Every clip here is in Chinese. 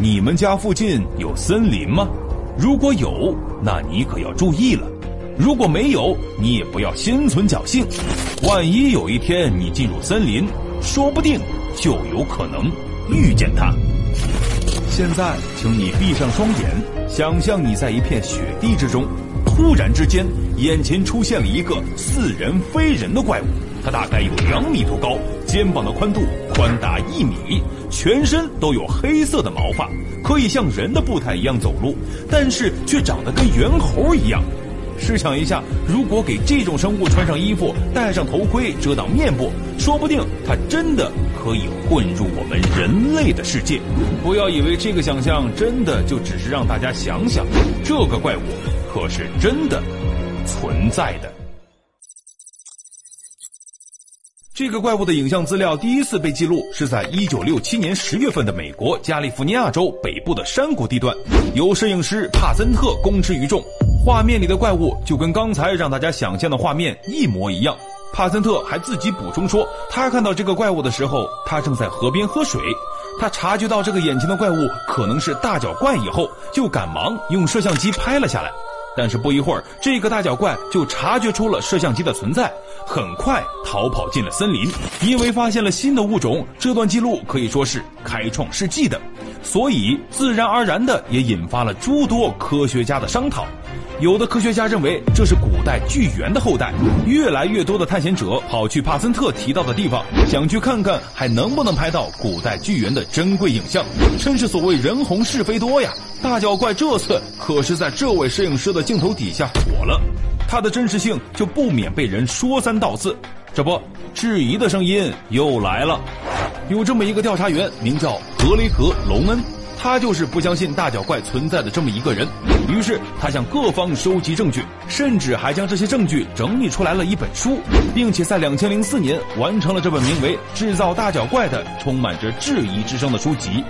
你们家附近有森林吗？如果有，那你可要注意了；如果没有，你也不要心存侥幸。万一有一天你进入森林，说不定就有可能遇见它。现在，请你闭上双眼，想象你在一片雪地之中，突然之间，眼前出现了一个似人非人的怪物。它大概有两米多高，肩膀的宽度宽达一米，全身都有黑色的毛发，可以像人的步态一样走路，但是却长得跟猿猴一样。试想一下，如果给这种生物穿上衣服，戴上头盔遮挡面部，说不定它真的可以混入我们人类的世界。不要以为这个想象真的就只是让大家想想，这个怪物可是真的存在的。这个怪物的影像资料第一次被记录是在一九六七年十月份的美国加利福尼亚州北部的山谷地段，由摄影师帕森特公之于众。画面里的怪物就跟刚才让大家想象的画面一模一样。帕森特还自己补充说，他看到这个怪物的时候，他正在河边喝水。他察觉到这个眼前的怪物可能是大脚怪以后，就赶忙用摄像机拍了下来。但是不一会儿，这个大脚怪就察觉出了摄像机的存在，很快逃跑进了森林。因为发现了新的物种，这段记录可以说是开创世纪的，所以自然而然的也引发了诸多科学家的商讨。有的科学家认为这是古代巨猿的后代，越来越多的探险者跑去帕森特提到的地方，想去看看还能不能拍到古代巨猿的珍贵影像。真是所谓人红是非多呀！大脚怪这次可是在这位摄影师的镜头底下火了，它的真实性就不免被人说三道四。这不，质疑的声音又来了。有这么一个调查员，名叫格雷格·隆恩。他就是不相信大脚怪存在的这么一个人，于是他向各方收集证据，甚至还将这些证据整理出来了一本书，并且在两千零四年完成了这本名为《制造大脚怪》的充满着质疑之声的书籍。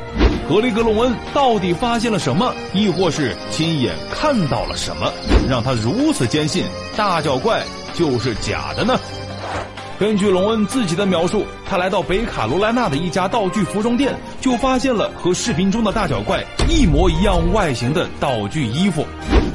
格雷格·隆恩到底发现了什么，亦或是亲眼看到了什么，让他如此坚信大脚怪就是假的呢？根据隆恩自己的描述，他来到北卡罗来纳的一家道具服装店，就发现了和视频中的大脚怪一模一样外形的道具衣服。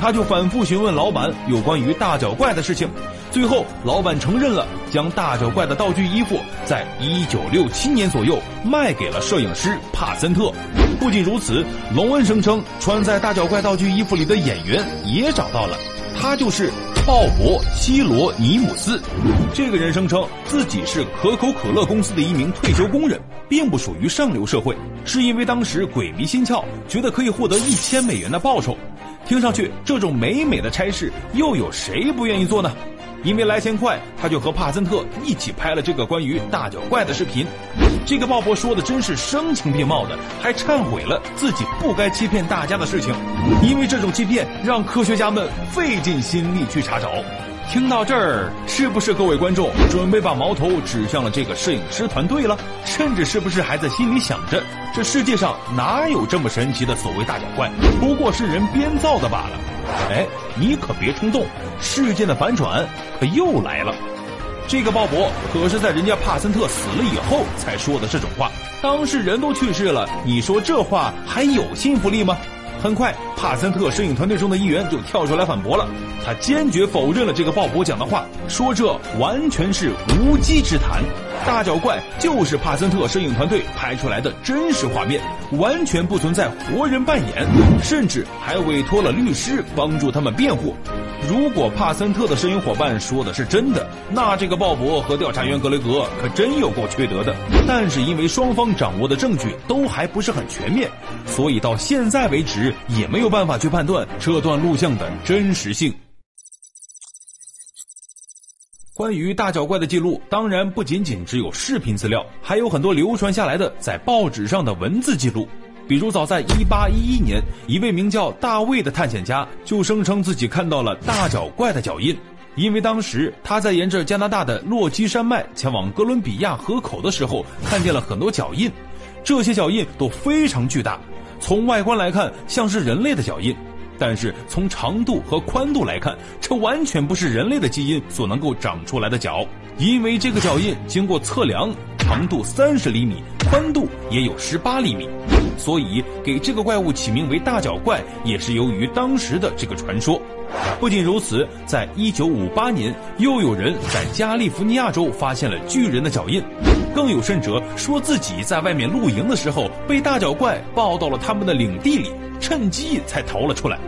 他就反复询问老板有关于大脚怪的事情，最后老板承认了，将大脚怪的道具衣服在一九六七年左右卖给了摄影师帕森特。不仅如此，隆恩声称穿在大脚怪道具衣服里的演员也找到了，他就是。鲍勃·希罗尼姆斯，这个人声称自己是可口可乐公司的一名退休工人，并不属于上流社会，是因为当时鬼迷心窍，觉得可以获得一千美元的报酬。听上去，这种美美的差事，又有谁不愿意做呢？因为来钱快，他就和帕森特一起拍了这个关于大脚怪的视频。这个鲍勃说的真是声情并茂的，还忏悔了自己不该欺骗大家的事情。因为这种欺骗让科学家们费尽心力去查找。听到这儿，是不是各位观众准备把矛头指向了这个摄影师团队了？甚至是不是还在心里想着，这世界上哪有这么神奇的所谓大脚怪，不过是人编造的罢了？哎，你可别冲动，事件的反转可又来了。这个鲍勃可是在人家帕森特死了以后才说的这种话，当事人都去世了，你说这话还有信服力吗？很快，帕森特摄影团队中的一员就跳出来反驳了，他坚决否认了这个鲍勃讲的话，说这完全是无稽之谈。大脚怪就是帕森特摄影团队拍出来的真实画面，完全不存在活人扮演，甚至还委托了律师帮助他们辩护。如果帕森特的摄影伙伴说的是真的，那这个鲍勃和调查员格雷格可真有够缺德的。但是因为双方掌握的证据都还不是很全面，所以到现在为止也没有办法去判断这段录像的真实性。关于大脚怪的记录，当然不仅仅只有视频资料，还有很多流传下来的在报纸上的文字记录。比如，早在1811年，一位名叫大卫的探险家就声称自己看到了大脚怪的脚印，因为当时他在沿着加拿大的落基山脉前往哥伦比亚河口的时候，看见了很多脚印，这些脚印都非常巨大，从外观来看像是人类的脚印。但是从长度和宽度来看，这完全不是人类的基因所能够长出来的脚，因为这个脚印经过测量，长度三十厘米，宽度也有十八厘米，所以给这个怪物起名为大脚怪，也是由于当时的这个传说。不仅如此，在一九五八年，又有人在加利福尼亚州发现了巨人的脚印，更有甚者说自己在外面露营的时候被大脚怪抱到了他们的领地里，趁机才逃了出来。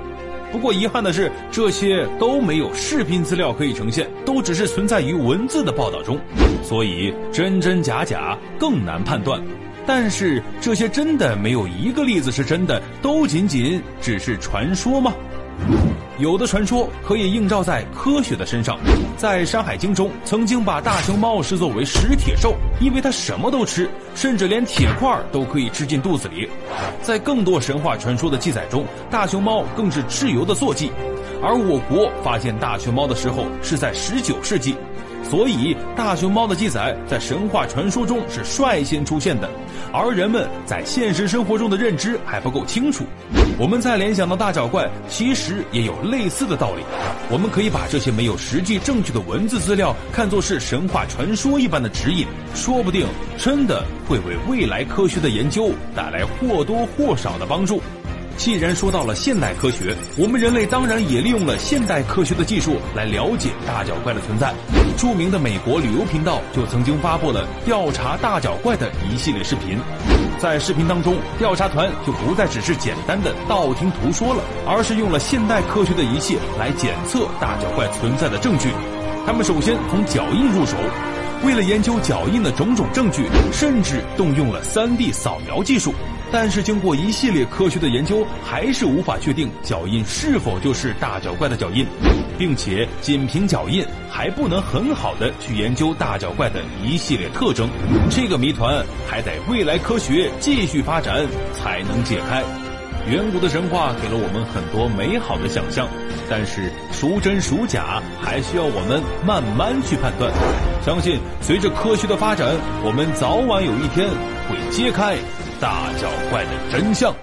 不过遗憾的是，这些都没有视频资料可以呈现，都只是存在于文字的报道中，所以真真假假更难判断。但是这些真的没有一个例子是真的，都仅仅只是传说吗？有的传说可以映照在科学的身上，在《山海经》中曾经把大熊猫视作为食铁兽，因为它什么都吃，甚至连铁块都可以吃进肚子里。在更多神话传说的记载中，大熊猫更是蚩尤的坐骑，而我国发现大熊猫的时候是在十九世纪。所以，大熊猫的记载在神话传说中是率先出现的，而人们在现实生活中的认知还不够清楚。我们再联想到大脚怪，其实也有类似的道理。我们可以把这些没有实际证据的文字资料看作是神话传说一般的指引，说不定真的会为未来科学的研究带来或多或少的帮助。既然说到了现代科学，我们人类当然也利用了现代科学的技术来了解大脚怪的存在。著名的美国旅游频道就曾经发布了调查大脚怪的一系列视频。在视频当中，调查团就不再只是简单的道听途说了，而是用了现代科学的仪器来检测大脚怪存在的证据。他们首先从脚印入手，为了研究脚印的种种证据，甚至动用了 3D 扫描技术。但是经过一系列科学的研究，还是无法确定脚印是否就是大脚怪的脚印，并且仅凭脚印还不能很好的去研究大脚怪的一系列特征，这个谜团还得未来科学继续发展才能解开。远古的神话给了我们很多美好的想象，但是孰真孰假还需要我们慢慢去判断。相信随着科学的发展，我们早晚有一天会揭开。大脚怪的真相。